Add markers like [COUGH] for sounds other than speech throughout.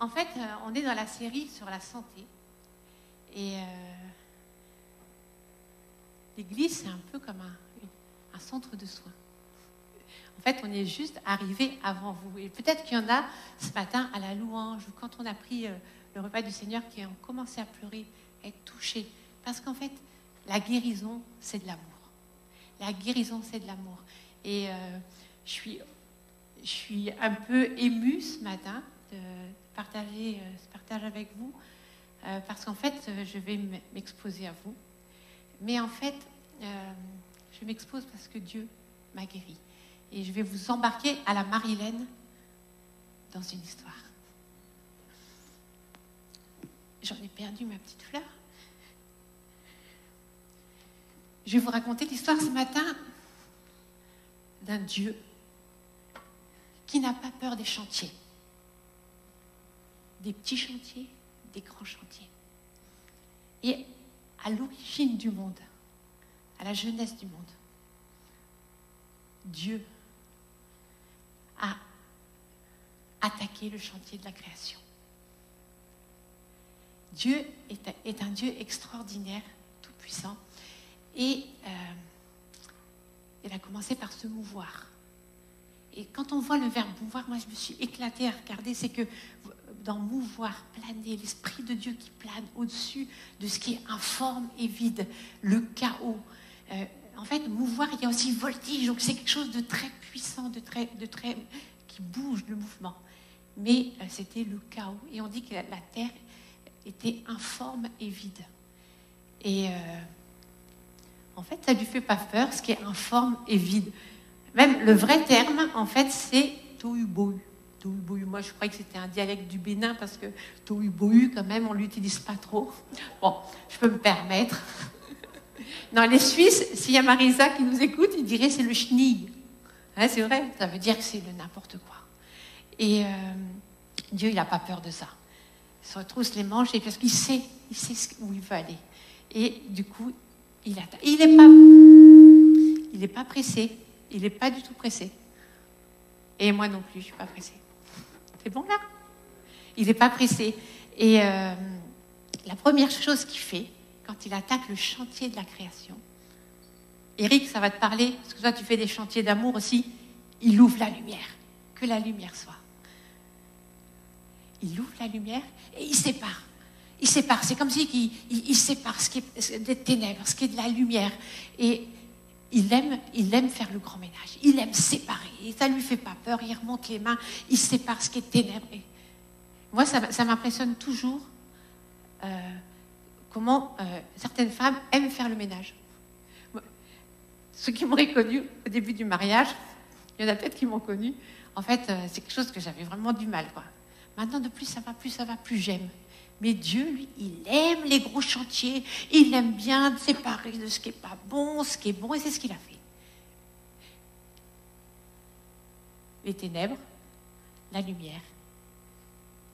En fait, euh, on est dans la série sur la santé. Et euh, l'Église, c'est un peu comme un, centre de soins. En fait, on est juste arrivé avant vous. Et peut-être qu'il y en a ce matin à la louange ou quand on a pris euh, le repas du Seigneur qui ont commencé à pleurer, à être touchés. Parce qu'en fait, la guérison, c'est de l'amour. La guérison, c'est de l'amour. Et je, suis, je suis un peu émue ce matin de partager euh, ce partage avec vous. euh, parce qu'en fait, euh, je vais m'exposer à vous. Mais en fait, euh, je m'expose parce que Dieu m'a guéri. Et je vais vous embarquer à la Marilène dans une histoire. J'en ai perdu ma petite fleur. Je vais vous raconter l'histoire ce matin d'un Dieu qui n'a pas peur des chantiers. Des petits chantiers, des grands chantiers. Et à l'origine du monde, à la jeunesse du monde, Dieu a attaqué le chantier de la création. Dieu est un, Dieu extraordinaire, tout-puissant, et euh, il a commencé par se mouvoir. Et quand on voit le verbe mouvoir, moi je me suis éclatée à regarder, c'est que dans mouvoir, planer, l'Esprit de Dieu qui plane au-dessus de ce qui est informe et vide, le chaos. Euh, en fait, mouvoir, il y a aussi voltige, donc c'est quelque chose de très puissant, de très, de très, qui bouge le mouvement. Mais euh, c'était le chaos. Et on dit que la, terre était informe et vide. Et euh, en fait, ça ne lui fait pas peur, ce qui est informe et vide. Même le vrai terme, en fait, c'est tohu-bohu. Tohu-bohu. Moi, je croyais que c'était un dialecte du Bénin parce que tohu-bohu, quand même, on ne l'utilise pas trop. Bon, je peux me permettre. [LAUGHS] Dans les Suisses, s'il y a Marisa qui nous écoute, il dirait c'est le schnig. Hein, c'est vrai, ça veut dire que c'est le n'importe quoi. Et euh, Dieu, il n'a pas peur de ça. Il se retrousse les manches et parce qu'il sait, il sait où il veut aller. Et du coup, il n'est il n'est pas pressé. Il n'est pas du tout pressé. Et moi non plus, je ne suis pas pressée. C'est bon là? Il n'est pas pressé. Et euh, la première chose qu'il fait, quand il attaque le chantier de la création, Eric, ça va te parler, parce que toi tu fais des chantiers d'amour aussi, il ouvre la lumière. Que la lumière soit. Il ouvre la lumière et il sépare. Il sépare. C'est comme si il, sépare ce qui est des ténèbres, ce qui est de la lumière. Il aime, faire le grand ménage. Il aime séparer. Ça ne lui fait pas peur. Il remonte les mains. Il sépare ce qui est ténèbres. Et moi, ça, ça m'impressionne toujours euh, comment euh, certaines femmes aiment faire le ménage. Ceux qui m'auraient connu au début du mariage, il y en a peut-être qui m'ont connu. En fait, euh, c'est quelque chose que j'avais vraiment du mal. Maintenant, de plus ça va, plus ça va, plus j'aime. Mais Dieu, lui, il aime les gros chantiers. Il aime bien séparer de ce qui n'est pas bon, ce qui est bon, et c'est ce qu'il a fait. Les ténèbres, la lumière.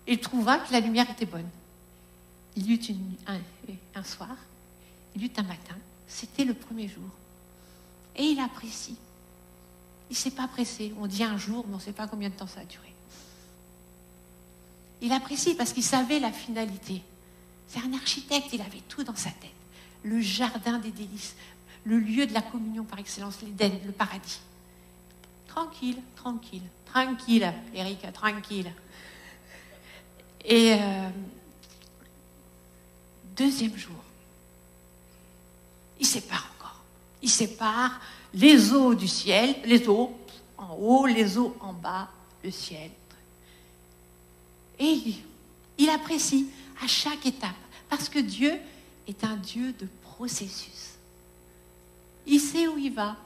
Il trouva que la lumière était bonne. Il eut une- un, un soir, il eut un matin, c'était le premier jour. Et il apprécie. Il ne s'est pas pressé. On dit un jour, mais on ne sait pas combien de temps ça a duré. Il apprécie parce qu'il savait la finalité. C'est un architecte, il avait tout dans sa tête. Le jardin des délices, le lieu de la communion par excellence, l'Éden, le paradis. Tranquille, tranquille, tranquille, Eric, tranquille. Et euh, deuxième jour, il sépare encore. Il sépare les eaux du ciel, les eaux en haut, les eaux en bas, le ciel. Et il, apprécie à chaque étape, parce que Dieu est un Dieu de processus. Il sait où il va,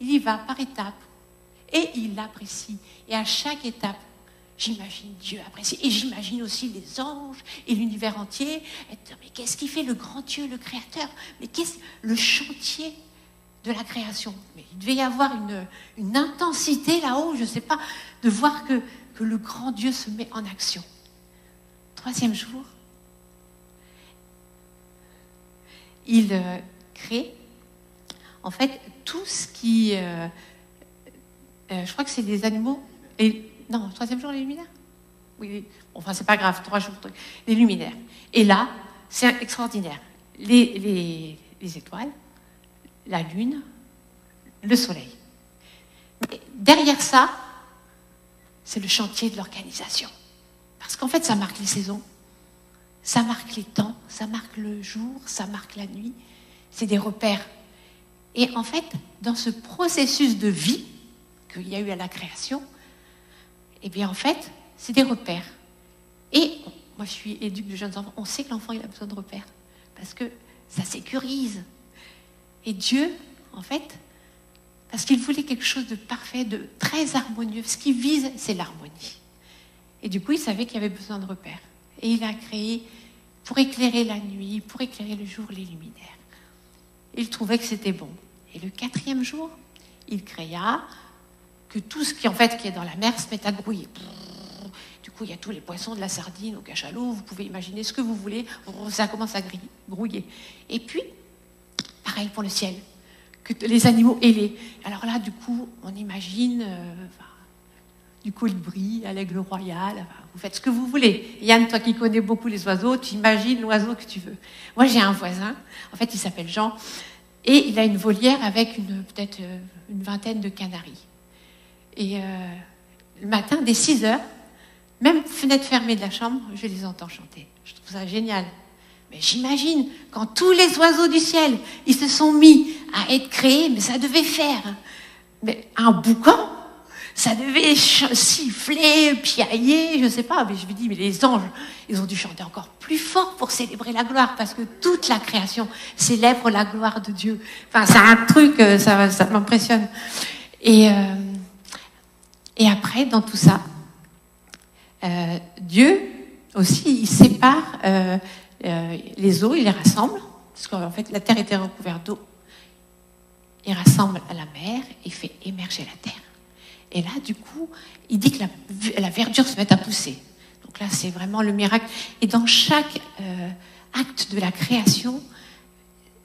il y va par étapes, et il apprécie. Et à chaque étape, j'imagine Dieu apprécie. Et j'imagine aussi les anges et l'univers entier. mais qu'est-ce qui fait le grand Dieu, le Créateur? Mais qu'est-ce le chantier de la création? Mais il devait y avoir une intensité là-haut, je ne sais pas, de voir que, le grand Dieu se met en action. Troisième jour, il euh, crée en fait tout ce qui... euh, euh, je crois que c'est des animaux. Et, non, troisième jour, les luminaires Oui, enfin, c'est pas grave, trois jours, les luminaires. Et là, c'est extraordinaire. Les, les, étoiles, la lune, le soleil. Derrière ça, c'est le chantier de l'organisation. Parce qu'en fait, ça marque les saisons, ça marque les temps, ça marque le jour, ça marque la nuit. C'est des repères. Et en fait, dans ce processus de vie qu'il y a eu à la création, eh bien, en fait, c'est des repères. Et moi, je suis éduque de jeunes enfants. On sait que l'enfant, il a besoin de repères. Parce que ça sécurise. Et Dieu, en fait, parce qu'il voulait quelque chose de parfait, de très harmonieux. Ce qu'il vise, c'est l'harmonie. Et du coup, il savait qu'il y avait besoin de repères. Et il a créé, pour éclairer la nuit, pour éclairer le jour, les luminaires. Il trouvait que c'était bon. Et le quatrième jour, il créa que tout ce qui, est dans la mer se met à grouiller. Du coup, il y a tous les poissons, de la sardine au cachalot, vous pouvez imaginer ce que vous voulez, ça commence à grouiller. Et puis, pareil pour le ciel, les animaux ailés. Alors là, du coup, on imagine euh, du colibri à l'aigle royal, vous faites ce que vous voulez. Yann, toi qui connais beaucoup les oiseaux, tu imagines l'oiseau que tu veux. Moi, j'ai un voisin, en fait, il s'appelle Jean, et il a une volière avec peut-être euh, une vingtaine de canaris. Et euh, le matin, dès 6 heures, même fenêtre fermée de la chambre, je les entends chanter. Je trouve ça génial. Mais j'imagine, quand tous les oiseaux du ciel, ils se sont mis à être créés, mais ça devait faire mais un boucan, ça devait siffler, piailler, je ne sais pas. Mais je me dis, mais les anges, ils ont dû chanter encore plus fort pour célébrer la gloire, parce que toute la création célèbre la gloire de Dieu. Enfin, c'est un truc, euh, ça, ça m'impressionne. Et, euh, et après, dans tout ça, euh, Dieu aussi, il sépare euh, euh, les eaux, il les rassemble, parce qu'en fait la terre était recouverte d'eau. Il rassemble la mer et fait émerger la terre. Et là, du coup, il dit que la, verdure se met à pousser. Donc là, c'est vraiment le miracle. Et dans chaque acte de la création,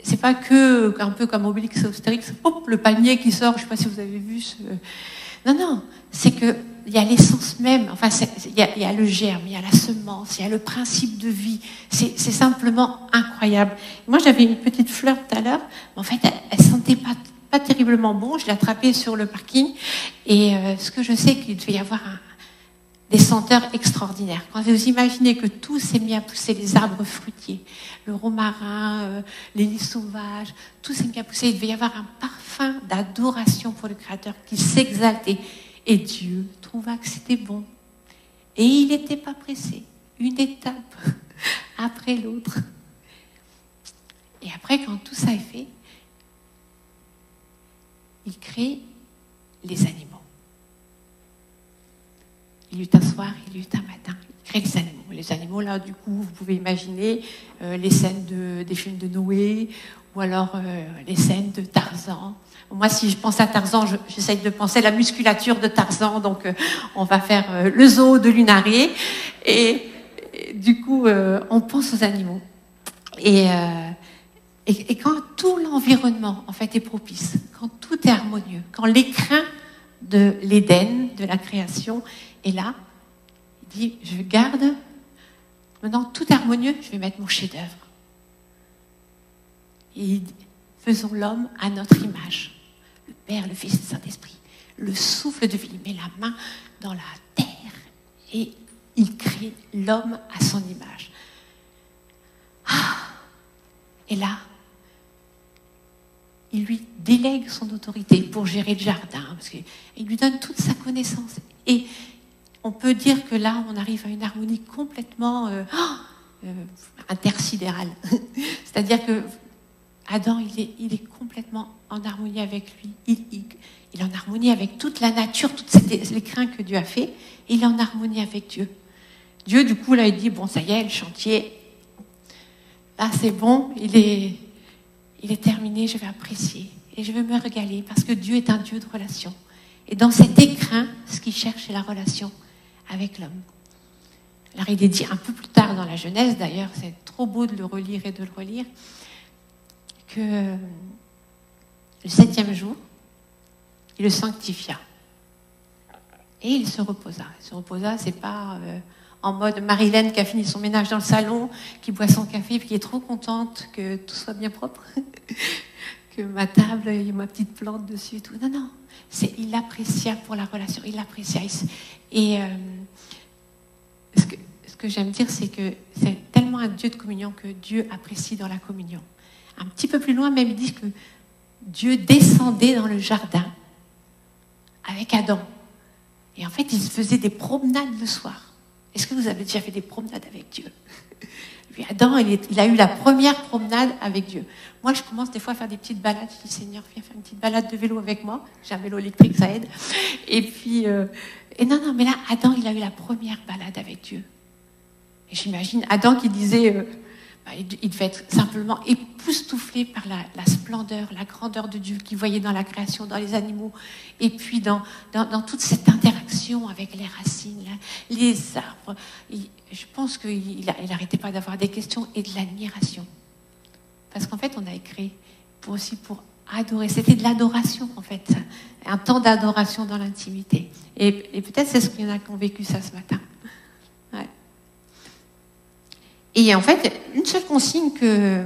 c'est pas que un peu comme Obélix Astérix, le panier qui sort. Je sais pas si vous avez vu ce. Non, non, c'est que il y a l'essence même, enfin, il y, a, le germe, il y a la semence, il y a le principe de vie. C'est simplement incroyable. Moi, j'avais une petite fleur tout à l'heure, mais en fait, elle, ne sentait pas, pas terriblement bon. Je l'ai attrapée sur le parking. Et euh, ce que je sais, qu'il devait y avoir des senteurs extraordinaires. Quand vous imaginez que tout s'est mis à pousser, les arbres fruitiers, le romarin, euh, les lys sauvages, tout s'est mis à pousser, il devait y avoir un parfum d'adoration pour le Créateur qui s'exaltait. Et Dieu trouva que c'était bon. Et il n'était pas pressé. Une étape [LAUGHS] après l'autre. Et après, quand tout ça est fait, il crée les animaux. Il y eut un soir, il y eut un matin. Il crée les animaux. Les animaux, là, du coup, vous pouvez imaginer euh, les scènes de, des films de Noé ou alors euh, les scènes de Tarzan. Moi, si je pense à Tarzan, j'essaye de penser à la musculature de Tarzan, donc euh, on va faire euh, le zoo de Lunaré. Et, du coup, on pense aux animaux. Et, et, quand tout l'environnement, en fait, est propice, quand tout est harmonieux, quand l'écrin de l'Éden, de la création, est là, il dit, je garde, maintenant tout harmonieux, je vais mettre mon chef-d'œuvre et faisons l'homme à notre image. Père, le Fils et le Saint-Esprit. Le souffle de vie. Il met la main dans la terre et il crée l'homme à son image. Ah et là, il lui délègue son autorité pour gérer le jardin, parce qu'il lui donne toute sa connaissance. Et on peut dire que là, on arrive à une harmonie complètement euh, euh, intersidérale. [LAUGHS] C'est-à-dire que Adam, il est, complètement en harmonie avec lui. Il, est en harmonie avec toute la nature, toutes les craintes que Dieu a fait. Il est en harmonie avec Dieu. Dieu, du coup, là, il dit, bon, ça y est, le chantier, là, c'est bon, il est, il est terminé, je vais apprécier. Et je vais me régaler, parce que Dieu est un Dieu de relation. Et dans cet écrin, ce qu'il cherche, c'est la relation avec l'homme. Alors, il est dit un peu plus tard dans la Genèse, d'ailleurs, c'est trop beau de le relire et de le relire que le septième jour, il le sanctifia. Et il se reposa. Il se reposa, c'est pas euh, en mode Marilyn qui a fini son ménage dans le salon, qui boit son café, puis qui est trop contente que tout soit bien propre, [LAUGHS] que ma table, a ma petite plante dessus et tout. Non, non, il apprécia pour la relation, il apprécia. Et euh, ce que, ce que j'aime dire, c'est que c'est tellement un Dieu de communion que Dieu apprécie dans la communion. Un petit peu plus loin, même, il dit que Dieu descendait dans le jardin avec Adam. Et en fait, il se faisait des promenades le soir. Est-ce que vous avez déjà fait des promenades avec Dieu? [LAUGHS] Adam, il, a eu la première promenade avec Dieu. Moi, je commence des fois à faire des petites balades. Je dis, Seigneur, viens faire une petite balade de vélo avec moi. J'ai un vélo électrique, ça aide. Et puis, euh, et non, non, mais là, Adam, il a eu la première balade avec Dieu. Et j'imagine Adam qui disait, euh, il devait être simplement époustouflé par la, splendeur, la grandeur de Dieu qu'il voyait dans la création, dans les animaux, et puis dans, toute cette interaction avec les racines, les arbres. je pense qu'il n'arrêtait pas d'avoir des questions et de l'admiration. Parce qu'en fait, on a écrit aussi pour adorer. C'était de l'adoration, en fait. Un temps d'adoration dans l'intimité. Et, et peut-être c'est ce qu'il y en a qui ont vécu ça ce matin. Et en fait, une seule consigne que,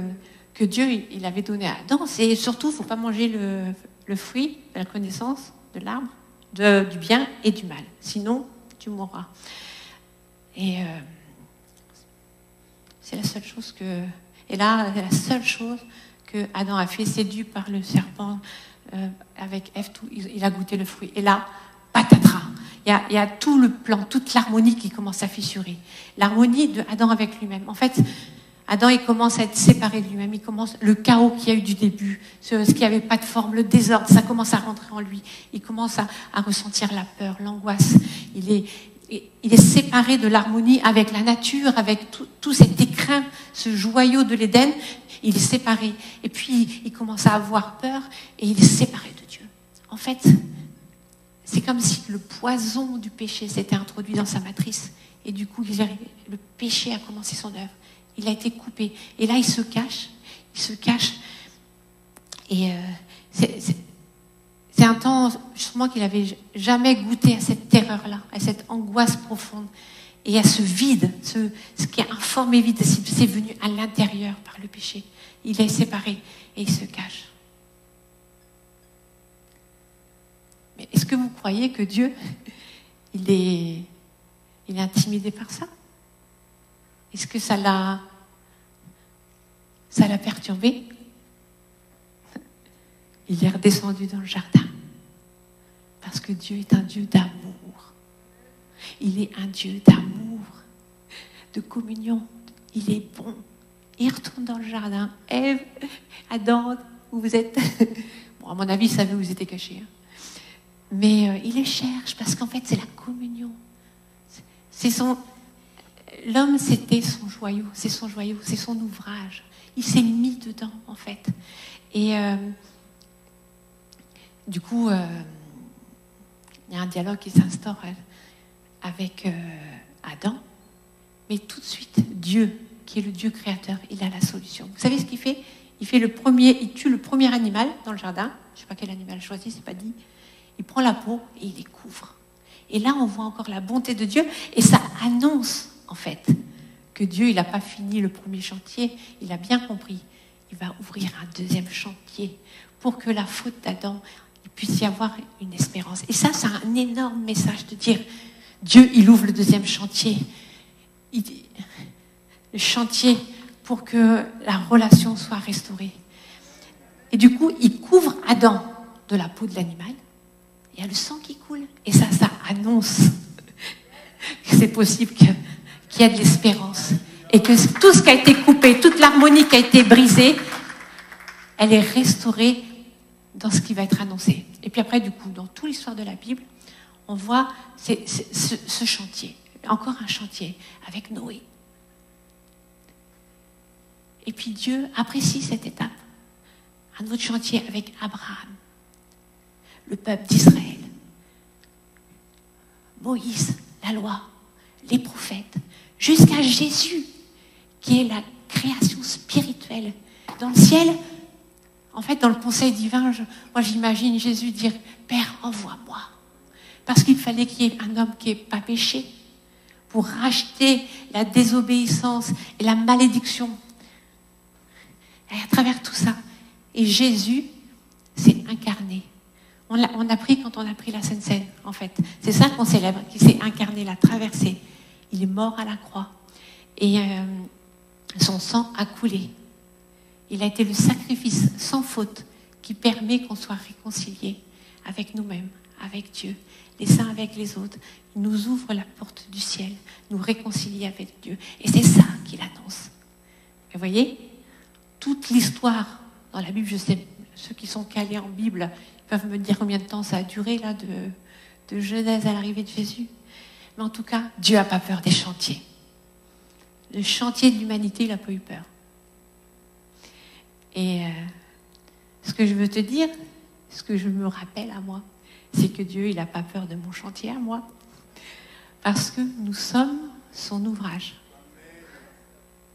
Dieu il avait donnée à Adam, c'est surtout, il ne faut pas manger le, fruit de la connaissance de l'arbre, du bien et du mal. Sinon, tu mourras. Et euh, c'est la seule chose que... Et là, la seule chose que Adam a fait, séduit par le serpent euh, avec Ève, il a goûté le fruit. Et là, patatras il y, a, tout le plan, toute l'harmonie qui commence à fissurer. L'harmonie de Adam avec lui-même. En fait, Adam, il commence à être séparé de lui-même. Il commence le chaos qu'il y a eu du début, ce, qui n'avait pas de forme, le désordre, ça commence à rentrer en lui. Il commence à, ressentir la peur, l'angoisse. Il est, séparé de l'harmonie avec la nature, avec tout, tout cet écrin, ce joyau de l'Éden. Il est séparé. Et puis, il commence à avoir peur et il est séparé de Dieu. En fait, c'est comme si le poison du péché s'était introduit dans sa matrice. Et du coup, le péché a commencé son œuvre. Il a été coupé. Et là, il se cache. Il se cache. Et euh, c'est un temps, justement, qu'il n'avait jamais goûté à cette terreur-là, à cette angoisse profonde et à ce vide, ce, qui est informé vide, c'est venu à l'intérieur par le péché. Il est séparé et il se cache. Est-ce que vous croyez que Dieu, il est, intimidé par ça? Est-ce que ça l'a, ça perturbé? Il est redescendu dans le jardin. Parce que Dieu est un Dieu d'amour. Il est un Dieu d'amour, de communion. Il est bon. Il retourne dans le jardin. Ève, Adam, où vous êtes [LAUGHS] Bon, à mon avis, il savait où vous étiez cachés. Hein. Mais euh, il les cherche parce qu'en fait, c'est la communion. C'est son. L'homme, c'était son joyau, c'est son joyau, c'est son ouvrage. Il s'est mis dedans, en fait. Et euh, du coup, euh, il y a un dialogue qui s'instaure avec Adam. Mais tout de suite, Dieu, qui est le Dieu créateur, il a la solution. Vous savez ce qu'il fait? Il fait le premier, il tue le premier animal dans le jardin. Je ne sais pas quel animal choisi, c'est pas dit il prend la peau et il les couvre. Et là, on voit encore la bonté de Dieu et ça annonce en fait que Dieu, il n'a pas fini le premier chantier, il a bien compris. Il va ouvrir un deuxième chantier pour que la faute d'Adam, puisse y avoir une espérance. Et ça, c'est un énorme message de dire, Dieu, il ouvre le deuxième chantier. le chantier pour que la relation soit restaurée. Et du coup, il couvre Adam de la peau de l'animal il y a le sang qui coule. Et ça, ça annonce [LAUGHS] que c'est possible qu'il y ait de l'espérance. Et que tout ce qui a été coupé, toute l'harmonie qui a été brisée, elle est restaurée dans ce qui va être annoncé. Et puis après, du coup, dans toute l'histoire de la Bible, on voit ce, ce chantier. Encore un chantier avec Noé. Et puis Dieu apprécie cette étape. Un autre chantier avec Abraham le peuple d'Israël. Moïse, la loi, les prophètes, jusqu'à Jésus, qui est la création spirituelle. Dans le ciel, en fait, dans le conseil divin, moi j'imagine Jésus dire, Père, envoie-moi. Parce qu'il fallait qu'il y ait un homme qui n'ait pas péché pour racheter la désobéissance et la malédiction. Et à travers tout ça. Et Jésus. On a pris quand on a pris la Sainte Seine, en fait. C'est ça qu'on célèbre, qui s'est incarné, l'a traversé. Il est mort à la croix. Et euh, son sang a coulé. Il a été le sacrifice sans faute qui permet qu'on soit réconcilié avec nous-mêmes, avec Dieu, les saints avec les autres. Il nous ouvre la porte du ciel, nous réconcilie avec Dieu. Et c'est ça qu'il annonce. Vous voyez, toute l'histoire dans la Bible, je sais, ceux qui sont calés en Bible peuvent me dire combien de temps ça a duré, là, de, de Genèse à l'arrivée de Jésus. Mais en tout cas, Dieu n'a pas peur des chantiers. Le chantier de l'humanité, il n'a pas eu peur. Et euh, ce que je veux te dire, ce que je me rappelle à moi, c'est que Dieu, il n'a pas peur de mon chantier à moi. Parce que nous sommes son ouvrage.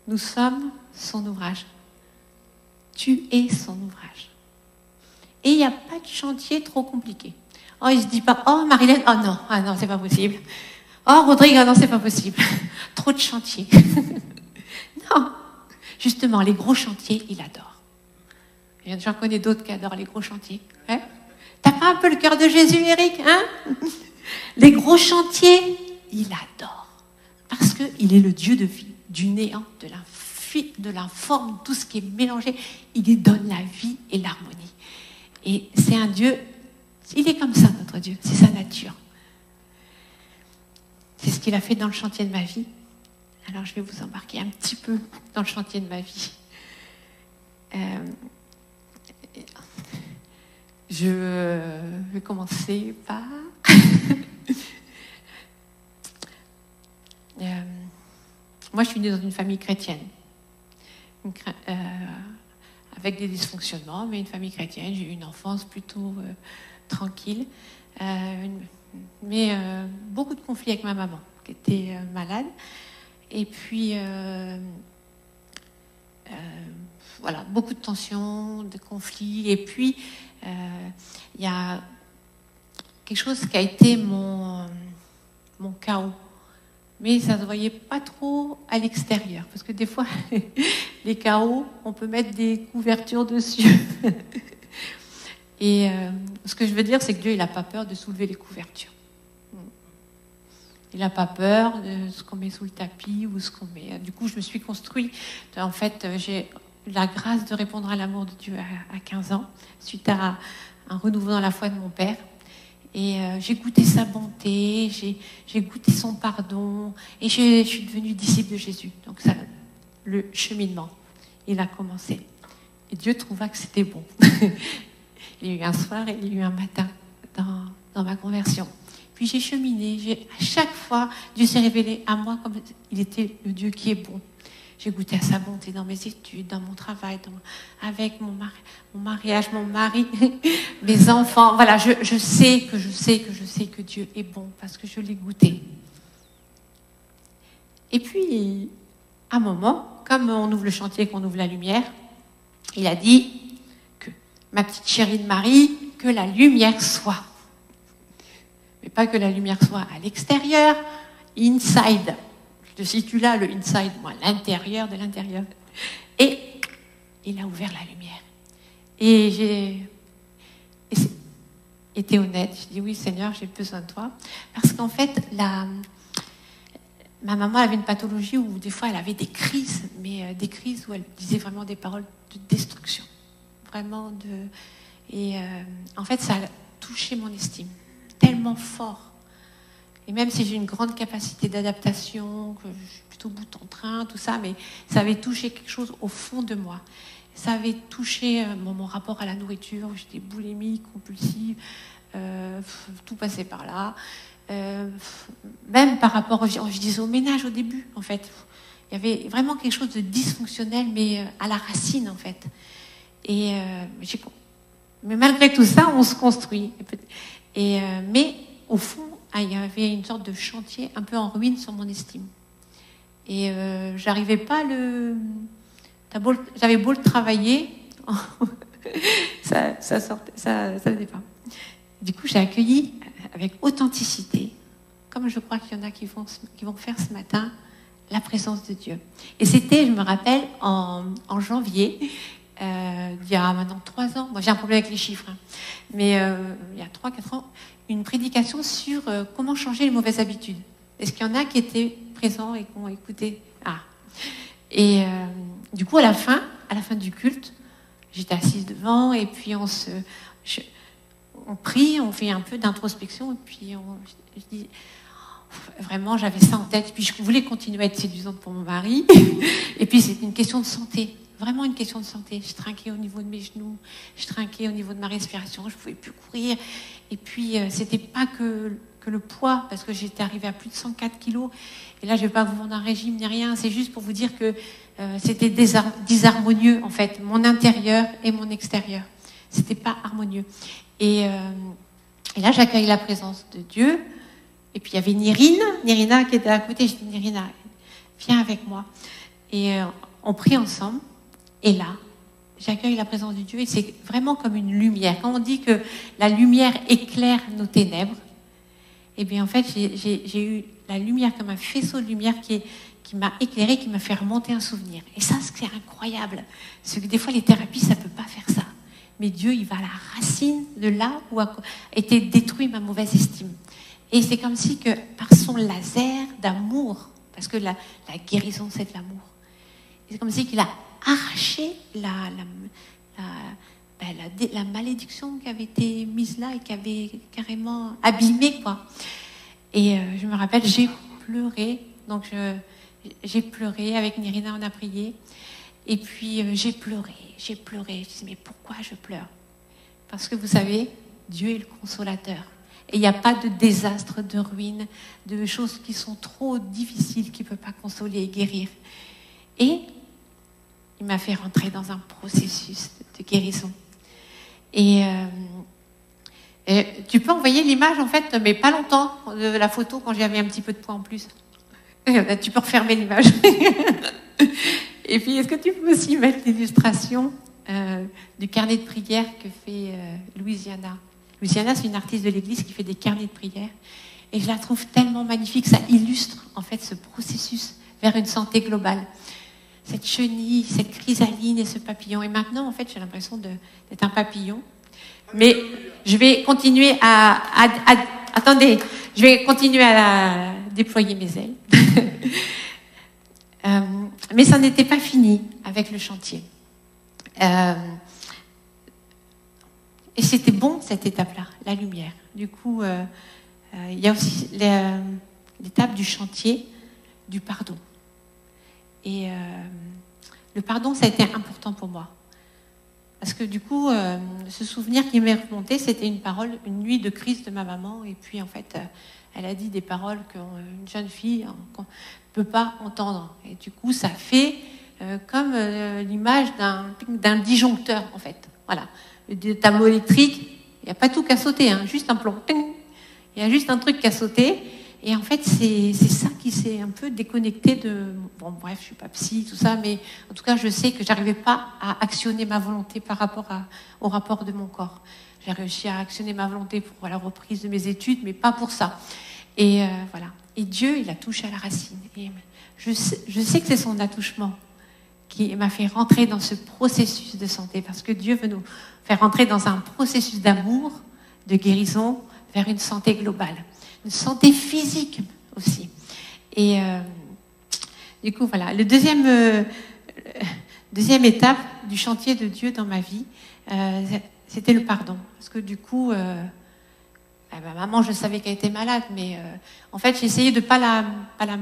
Nous sommes son ouvrage. Tu es son ouvrage. Et il n'y a pas de chantier trop compliqué. Oh, il ne se dit pas, oh Marilyn, oh non, ah non, c'est pas possible. Oh Rodrigue, ah non, c'est pas possible. [LAUGHS] trop de chantiers. [LAUGHS] non. Justement, les gros chantiers, il adore. J'en connais d'autres qui adorent les gros chantiers. Hein T'as pas un peu le cœur de Jésus, Eric hein? [LAUGHS] Les gros chantiers, il adore. Parce qu'il est le Dieu de vie, du néant, de l'infini, de l'informe, tout ce qui est mélangé. Il y donne la vie et l'harmonie. Et c'est un Dieu, il est comme ça, notre Dieu, c'est sa nature. C'est ce qu'il a fait dans le chantier de ma vie. Alors je vais vous embarquer un petit peu dans le chantier de ma vie. Euh, je vais commencer par... [LAUGHS] Euh, moi, je suis née dans une famille chrétienne, euh, avec des dysfonctionnements, mais une famille chrétienne. J'ai eu une enfance plutôt euh, tranquille, mais beaucoup de conflits avec ma maman, qui était malade. Et puis, voilà, beaucoup de tensions, de conflits. Et puis, il euh, y a quelque chose qui a été mon, mon chaos. Mais ça ne se voyait pas trop à l'extérieur. Parce que des fois, [LAUGHS] les chaos, on peut mettre des couvertures dessus. [LAUGHS] Et euh, ce que je veux dire, c'est que Dieu, il n'a pas peur de soulever les couvertures. Il n'a pas peur de ce qu'on met sous le tapis ou ce qu'on met. Du coup, je me suis construit. En fait, j'ai la grâce de répondre à l'amour de Dieu à, 15 ans, suite à un renouveau dans la foi de mon père. Et euh, j'ai goûté sa bonté, j'ai goûté son pardon, et je suis devenue disciple de Jésus. Donc ça, le cheminement, il a commencé. Et Dieu trouva que c'était bon. [LAUGHS] il y a eu un soir et il y a eu un matin dans, ma conversion. Puis j'ai cheminé, à chaque fois, Dieu s'est révélé à moi comme il était le Dieu qui est bon. J'ai goûté à sa bonté dans mes études, dans mon travail, avec mon, mon, mariage, mon mari, [LAUGHS] mes enfants. Voilà, je, je, sais que je sais que je sais que Dieu est bon parce que je l'ai goûté. Et puis, un moment, comme on ouvre le chantier, qu'on ouvre la lumière, il a dit que ma petite chérie de Marie, que la lumière soit. Mais pas que la lumière soit à l'extérieur, inside. Je situe là le inside, moi, l'intérieur de l'intérieur. Et il a ouvert la lumière. Et j'ai été honnête. Je dis oui, Seigneur, j'ai besoin de toi. Parce qu'en fait, la, ma maman avait une pathologie où des fois elle avait des crises, mais euh, des crises où elle disait vraiment des paroles de destruction. Vraiment de. Et euh, en fait, ça a touché mon estime tellement fort et même si j'ai une grande capacité d'adaptation, que je suis plutôt bout en train, tout ça, mais ça avait touché quelque chose au fond de moi. Ça avait touché euh, mon, rapport à la nourriture. J'étais boulémique, compulsive, tout passait par là. Euh, même par rapport, je disais au ménage au début, en fait. Il y avait vraiment quelque chose de dysfonctionnel, mais à la racine, en fait. Et mais malgré tout ça, on se construit. Et, mais au fond, ah, il y avait une sorte de chantier un peu en ruine sur mon estime. Et euh, j'arrivais pas à le. J'avais beau le travailler, [LAUGHS] ça, ça sortait, ça, ça pas. Du coup, j'ai accueilli avec authenticité comme je crois qu'il y en a qui vont, qui vont faire ce matin, la présence de Dieu. Et c'était, je me rappelle, en, janvier, euh, il y a maintenant trois ans, moi j'ai un problème avec les chiffres, hein, mais euh, il y a trois, quatre ans, une prédication sur euh, comment changer les mauvaises habitudes. Est-ce qu'il y en a qui étaient présents et qui ont écouté? Ah. Et du coup, à la fin, à la fin du culte, j'étais assise devant et puis on se, on prie, on fait un peu d'introspection et puis on, je dis, vraiment, j'avais ça en tête. Puis je voulais continuer à être séduisante pour mon mari. [LAUGHS] Et puis c'était une question de santé, vraiment une question de santé. Je trinquais au niveau de mes genoux, je trinquais au niveau de ma respiration, je pouvais plus courir. Et puis euh, c'était pas que, le poids, parce que j'étais arrivée à plus de 104 kilos. Et là, je vais pas vous vendre un régime ni rien. C'est juste pour vous dire que euh, c'était disharmonieux en fait, mon intérieur et mon extérieur. C'était pas harmonieux. Et, euh, et là, j'accueille la présence de Dieu. Et puis il y avait Nirine, Nirina qui était à côté. Je dis Nirina, viens avec moi. Et euh, on prie ensemble. Et là, j'accueille la présence de Dieu. Et c'est vraiment comme une lumière. Quand on dit que la lumière éclaire nos ténèbres, eh bien en fait, j'ai eu la lumière comme un faisceau de lumière qui, m'a éclairé, qui m'a fait remonter un souvenir. Et ça, c'est incroyable. Parce que des fois, les thérapies, ça ne peut pas faire ça. Mais Dieu, il va à la racine de là où a été détruite ma mauvaise estime. Et c'est comme si que par son laser d'amour, parce que la, guérison c'est de l'amour, c'est comme si qu'il a arraché la, ben, la, malédiction qui avait été mise là et qui avait carrément abîmé quoi. Et euh, je me rappelle, j'ai pleuré, donc j'ai pleuré avec Nirina, on a prié, et puis euh, j'ai pleuré, j'ai pleuré. Je dis mais pourquoi je pleure? Parce que vous savez, Dieu est le consolateur. Et il n'y a pas de désastre, de ruine, de choses qui sont trop difficiles, qui ne peuvent pas consoler et guérir. Et il m'a fait rentrer dans un processus de guérison. Et, euh, tu peux envoyer l'image, en fait, mais pas longtemps, de la photo, quand j'avais un petit peu de poids en plus. [LAUGHS] Tu peux refermer l'image. [LAUGHS] et puis, est-ce que tu peux aussi mettre l'illustration euh, du carnet de prière que fait euh, Louisiana? Luciana, c'est une artiste de l'Église qui fait des carnets de prière. Et je la trouve tellement magnifique. Ça illustre en fait ce processus vers une santé globale. Cette chenille, cette chrysaline et ce papillon. Et maintenant, en fait, j'ai l'impression d'être un papillon. Mais je vais continuer à, attendez, je vais continuer à déployer mes ailes. [LAUGHS] Mais ça n'était pas fini avec le chantier. Euh, et c'était bon cette étape-là, la lumière. Du coup, euh, euh, il y a aussi l'étape du chantier du pardon. Et le pardon, ça a été important pour moi. Parce que du coup, ce souvenir qui m'est remonté, c'était une parole, une nuit de crise de ma maman. Et puis, en fait, elle a dit des paroles qu'une jeune fille ne peut pas entendre. Et du coup, ça fait comme l'image d'un disjoncteur, en fait. Voilà le tableau électrique, il n'y a pas tout qu'à sauter, hein, juste un plomb. Il y a juste un truc qu'à sauter. Et en fait, c'est ça qui s'est un peu déconnecté de. Bon, bref, je suis pas psy, tout ça, mais en tout cas, je sais que j'arrivais pas à actionner ma volonté par rapport au rapport de mon corps. J'ai réussi à actionner ma volonté pour la reprise de mes études, mais pas pour ça. Et euh, voilà. Et Dieu, il a touché à la racine. Je sais, je sais que c'est son attouchement qui m'a fait rentrer dans ce processus de santé, parce que Dieu veut nous faire rentrer dans un processus d'amour, de guérison, vers une santé globale, une santé physique aussi. Et euh, du coup, voilà. Le deuxième, euh, deuxième étape du chantier de Dieu dans ma vie, euh, c'était le pardon, parce que du coup, ma maman, je savais qu'elle était malade, mais en fait, j'essayais de pas la, pas la,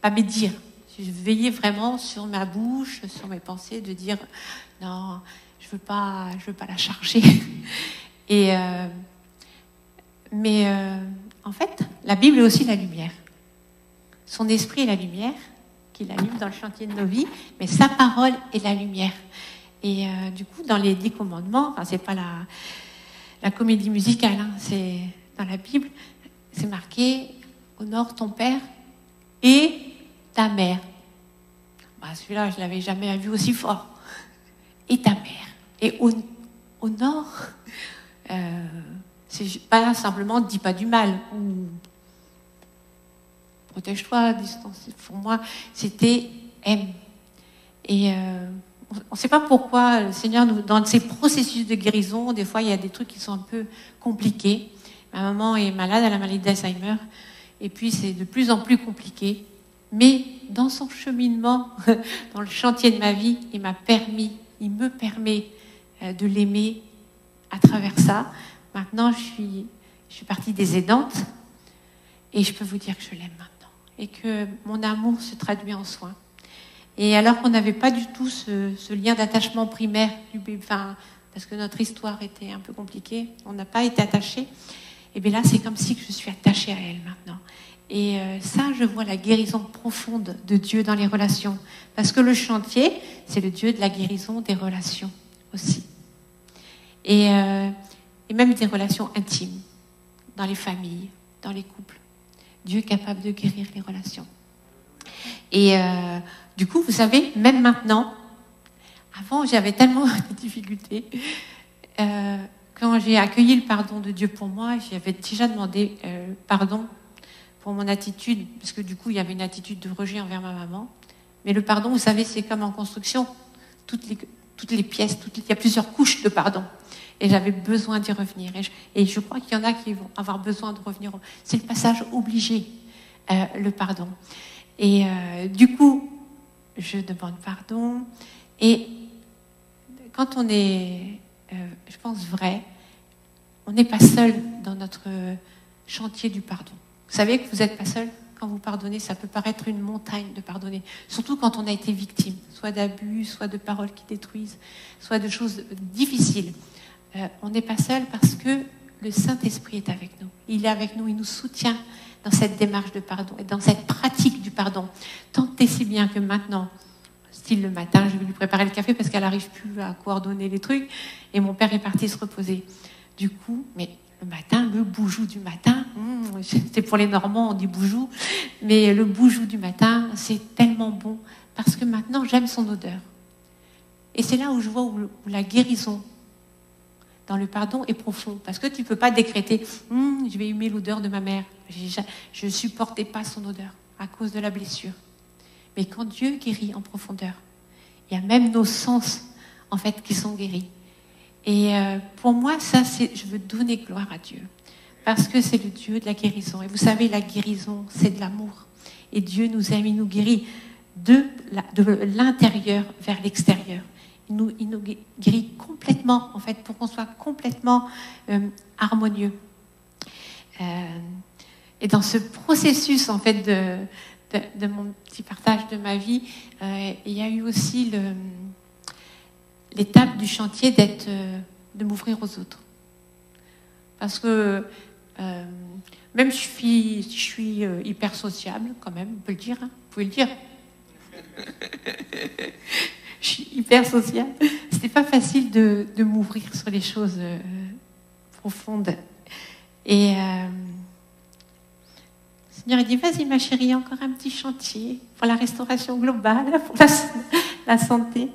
pas médire je veillais vraiment sur ma bouche, sur mes pensées, de dire non, je veux pas, je veux pas la charger. [LAUGHS] Et mais en fait, la Bible est aussi la lumière. Son esprit est la lumière qu'il allume dans le chantier de nos vies, mais sa parole est la lumière. Et euh, du coup, dans les dix commandements, enfin, c'est pas la, comédie musicale, hein, c'est dans la Bible, c'est marqué honore ton père et ta mère. Bah, celui-là, je l'avais jamais vu aussi fort. Et ta mère. Et au, nord, euh, c'est pas simplement dis pas du mal. Ou protège-toi, distance. Pour moi, c'était aime. Et euh, on ne sait pas pourquoi le Seigneur, nous, dans ces processus de guérison, des fois, il y a des trucs qui sont un peu compliqués. Ma maman est malade, elle a la maladie d'Alzheimer, et puis c'est de plus en plus compliqué. Mais dans son cheminement, [LAUGHS] dans le chantier de ma vie, il m'a permis, il me permet euh, de l'aimer à travers ça. Maintenant, je suis, partie des aidantes, et je peux vous dire que je l'aime maintenant, et que mon amour se traduit en soins. Et alors qu'on n'avait pas du tout ce, lien d'attachement primaire du bébé, enfin, parce que notre histoire était un peu compliquée, on n'a pas été attachés. Et bien là, c'est comme si je suis attachée à elle maintenant. Et euh, ça, je vois la guérison profonde de Dieu dans les relations. Parce que le chantier, c'est le Dieu de la guérison des relations aussi. Et, euh, et même des relations intimes, dans les familles, dans les couples. Dieu est capable de guérir les relations. Et euh, du coup, vous savez, même maintenant, avant j'avais tellement [LAUGHS] de difficultés, euh, quand j'ai accueilli le pardon de Dieu pour moi, j'avais déjà demandé euh, pardon pour mon attitude, parce que du coup, il y avait une attitude de rejet envers ma maman. Mais le pardon, vous savez, c'est comme en construction, toutes les, toutes les pièces, il y a plusieurs couches de pardon. Et j'avais besoin d'y revenir. Et je, crois qu'il y en a qui vont avoir besoin de revenir. C'est le passage obligé, le pardon. Et euh, du coup, je demande pardon. Et quand on est, euh, je pense, vrai, on n'est pas seul dans notre chantier du pardon. Vous savez que vous n'êtes pas seul quand vous pardonnez, ça peut paraître une montagne de pardonner, surtout quand on a été victime, soit d'abus, soit de paroles qui détruisent, soit de choses difficiles. Euh, on n'est pas seul parce que le Saint-Esprit est avec nous. Il est avec nous, il nous soutient dans cette démarche de pardon et dans cette pratique du pardon. Tant et si bien que maintenant, style le matin, je vais lui préparer le café parce qu'elle n'arrive plus à coordonner les trucs et mon père est parti se reposer. Du coup, mais le matin, le boujou du matin, hmm, [LAUGHS] c'est pour les Normands, on dit boujou, mais le boujou du matin, c'est tellement bon parce que maintenant j'aime son odeur. Et c'est là où je vois où la guérison dans le pardon est profond. Parce que tu ne peux pas décréter hum, je vais humer l'odeur de ma mère. Je ne supportais pas son odeur à cause de la blessure. Mais quand Dieu guérit en profondeur, il y a même nos sens en fait qui sont guéris. Et euh, pour moi, ça, c'est, je veux donner gloire à Dieu. Parce que c'est le Dieu de la guérison. Et vous savez, la guérison, c'est de l'amour. Et Dieu nous aime, il nous guérit de l'intérieur vers l'extérieur il nous guérit complètement, en fait, pour qu'on soit complètement euh, harmonieux. Euh, et dans ce processus, en fait, de, de, mon petit partage de ma vie, euh, il y a eu aussi l'étape du chantier d'être, de m'ouvrir aux autres. Parce que même je suis, je suis hyper sociable, quand même, on peut le dire, hein, vous pouvez le dire. [LAUGHS] je suis hyper sociale. C'était pas facile de, m'ouvrir sur les choses euh, profondes. Et euh, le Seigneur a dit Vas-y, ma chérie, encore un petit chantier pour la restauration globale, pour la, santé.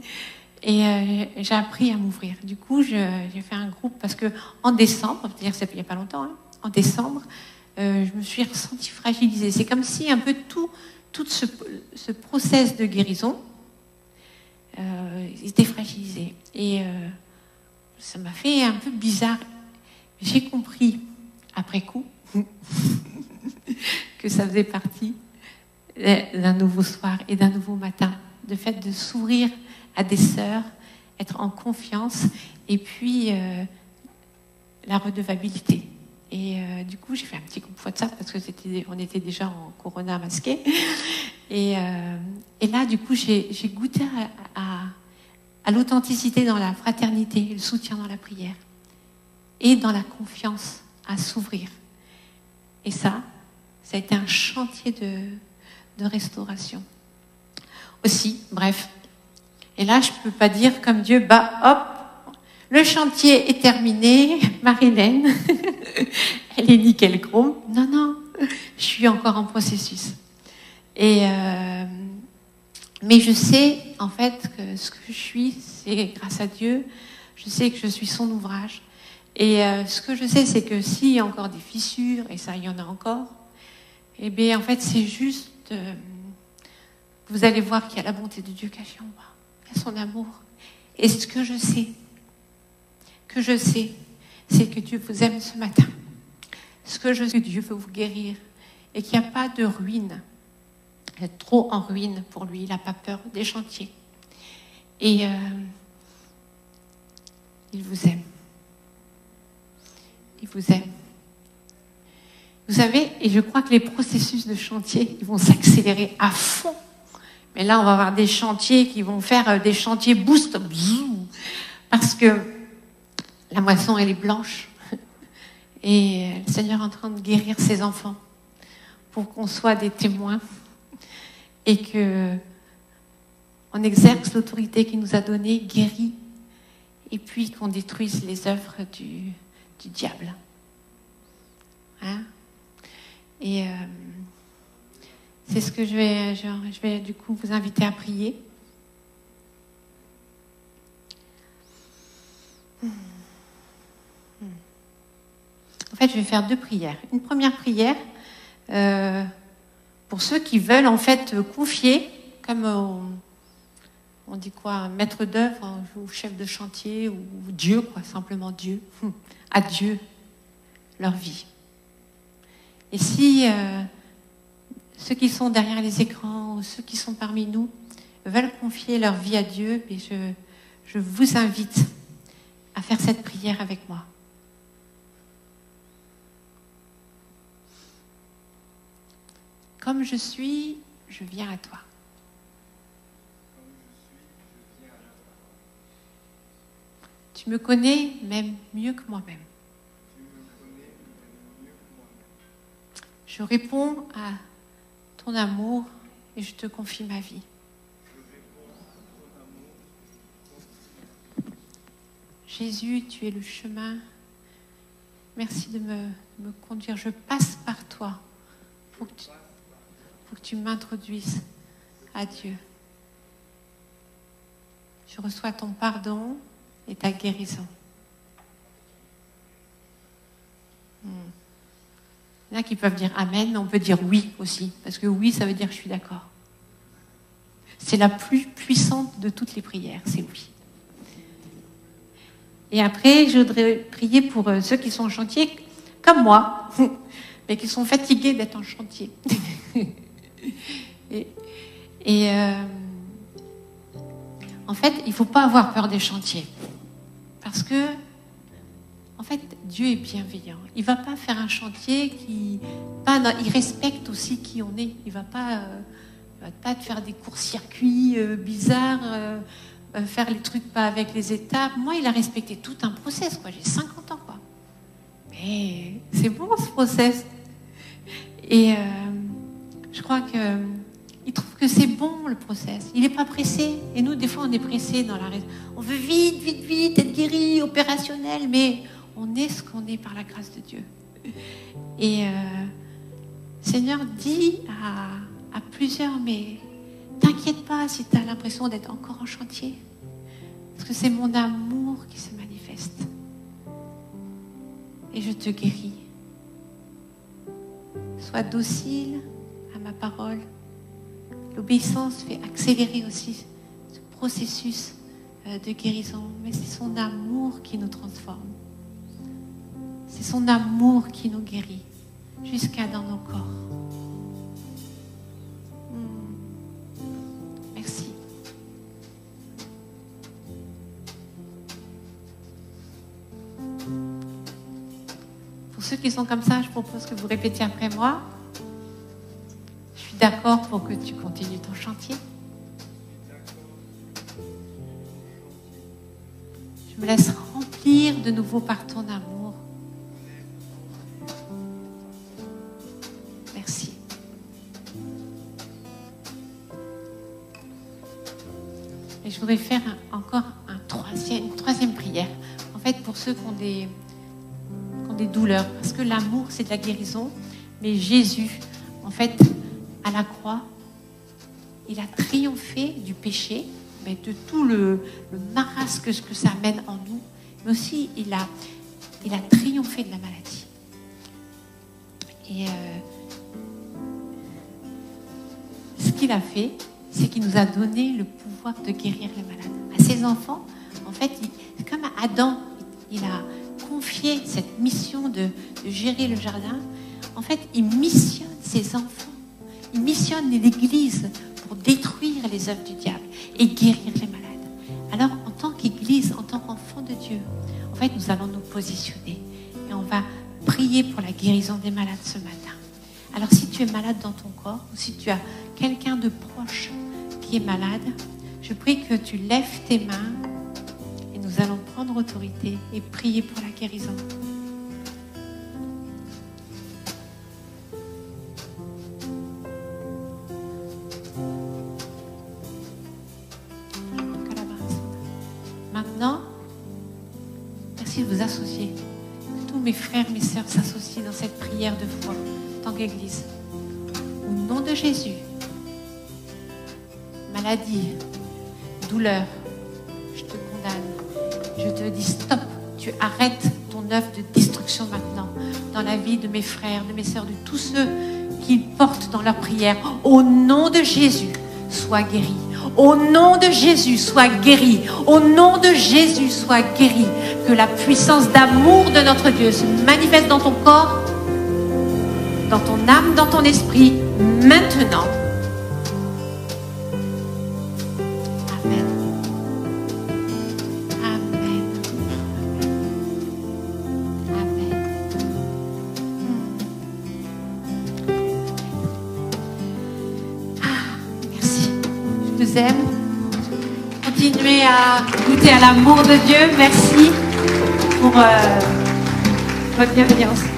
Et euh, j'ai appris à m'ouvrir. Du coup, j'ai fait un groupe parce que en décembre, c'est-à-dire il n'y a pas longtemps, hein, en décembre, je me suis ressentie fragilisée. C'est comme si un peu tout, tout ce, ce process de guérison, euh, il était fragilisé. Et euh, ça m'a fait un peu bizarre. J'ai compris, après coup, [LAUGHS] que ça faisait partie d'un nouveau soir et d'un nouveau matin. Le fait de s'ouvrir à des sœurs, être en confiance, et puis euh, la redevabilité. Et euh, du coup, j'ai fait un petit coup de WhatsApp parce que c'était, on était déjà en corona masqué. Et, euh, et là, du coup, j'ai, goûté à, l'authenticité dans la fraternité, le soutien dans la prière et dans la confiance à s'ouvrir. Et ça, ça a été un chantier de, de restauration. Aussi, bref. Et là, je ne peux pas dire comme Dieu, bah hop, le chantier est terminé, [LAUGHS] Marilène, [LAUGHS] elle est nickel chrome. Non, non, je suis encore en processus. Et euh, mais je sais en fait que ce que je suis, c'est grâce à Dieu. Je sais que je suis son ouvrage. Et euh, ce que je sais, c'est que s'il y a encore des fissures, et ça, il y en a encore, Eh bien, en fait, c'est juste. euh, vous allez voir qu'il y a la bonté de Dieu cachée en moi. Son amour. Et ce que je sais, que je sais, c'est que Dieu vous aime ce matin. Ce que je sais, que Dieu veut vous guérir. Et qu'il n'y a pas de ruine. Est trop en ruine pour lui. Il n'a pas peur des chantiers. Et euh, il vous aime. Il vous aime. Vous savez, et je crois que les processus de chantier, ils vont s'accélérer à fond. Mais là, on va avoir des chantiers qui vont faire euh, des chantiers boost, parce que la moisson, elle est blanche. Et euh, le Seigneur est en train de guérir ses enfants pour qu'on soit des témoins et que on exerce l'autorité qu'il nous a donnée, guérie, et puis qu'on détruise les œuvres du, diable. Hein? Et euh, c'est ce que je vais, je, je vais du coup vous inviter à prier. En fait, je vais faire deux prières. Une première prière euh, pour ceux qui veulent en fait confier, comme on, on dit quoi, maître d'œuvre ou chef de chantier ou Dieu, quoi, simplement Dieu, à Dieu leur vie. Et si euh, ceux qui sont derrière les écrans ou ceux qui sont parmi nous veulent confier leur vie à Dieu, je, je vous invite à faire cette prière avec moi. Comme je suis, je viens à toi. Tu me connais même mieux que moi-même. Je réponds à ton amour et je te confie ma vie. Jésus, tu es le chemin. Merci de me, conduire. Je passe par toi pour que tu, que tu m'introduises à Dieu. Je reçois ton pardon et ta guérison. Hmm. Il y en a qui peuvent dire Amen, on peut dire oui aussi, parce que oui, ça veut dire je suis d'accord. C'est la plus puissante de toutes les prières, c'est oui. Et après, je voudrais prier pour euh, ceux qui sont en chantier, comme moi, [LAUGHS] mais qui sont fatigués d'être en chantier. [LAUGHS] et euh, en fait, il ne faut pas avoir peur des chantiers. Parce que, en fait, Dieu est bienveillant. Il ne va pas faire un chantier qui. Pas, il respecte aussi qui on est. Il ne va pas, euh, pas faire des courts-circuits euh, bizarres, faire les trucs pas avec les étapes. Moi, il a respecté tout un process. J'ai 50 ans. Quoi. Mais c'est bon ce process. Et je crois que il trouve que c'est bon le process. Il n'est pas pressé. Et nous, des fois, on est pressé dans la raison. On veut vite, vite, vite être guéri, opérationnel, mais on est ce qu'on est par la grâce de Dieu. Et euh, Seigneur dit à, à plusieurs, mais t'inquiète pas si tu as l'impression d'être encore en chantier. Parce que c'est mon amour qui se manifeste. Et je te guéris. Sois docile ma parole. L'obéissance fait accélérer aussi ce processus euh, de guérison, mais c'est son amour qui nous transforme. C'est son amour qui nous guérit jusqu'à dans nos corps. Hmm. Merci. Pour ceux qui sont comme ça, je propose que vous répétiez après moi. D'accord pour que tu continues ton chantier. Je me laisse remplir de nouveau par ton amour. Merci. Et je voudrais faire encore un troisième, une troisième prière. En fait, pour ceux qui ont des, qui ont des douleurs. Parce que l'amour, c'est de la guérison. Mais Jésus, en fait, à la croix, il a triomphé du péché, mais de tout le, le marasque que ça amène en nous. Mais aussi, il a, il a triomphé de la maladie. Et euh, qu'il a fait, c'est qu'il nous a donné le pouvoir de guérir les malades. À ses enfants, en fait, c'est comme Adam, il a confié cette mission de gérer le jardin. En fait, il missionne ses enfants. Missionne l'Église pour détruire les œuvres du diable et guérir les malades. Alors, en tant qu'Église, en tant qu'enfant de Dieu, en fait, nous allons nous positionner et on va prier pour la guérison des malades ce matin. Alors, si tu es malade dans ton corps ou si tu as quelqu'un de proche qui est malade, je prie que tu lèves tes mains et nous allons prendre autorité et prier pour la guérison. Mes frères, mes sœurs s'associent dans cette prière de foi en tant qu'Église. Au nom de Jésus, maladie, douleur, je te condamne. Je te dis stop. Tu arrêtes ton œuvre de destruction maintenant dans la vie de mes frères, de mes sœurs, de tous ceux qui portent dans leur prière. Au nom de Jésus, sois guéri. Au nom de Jésus, sois guéri. Au nom de Jésus, sois guéri. Que la puissance d'amour de notre Dieu se manifeste dans ton corps, dans ton âme, dans ton esprit, maintenant. À l'amour de Dieu. Merci pour euh, votre bienveillance.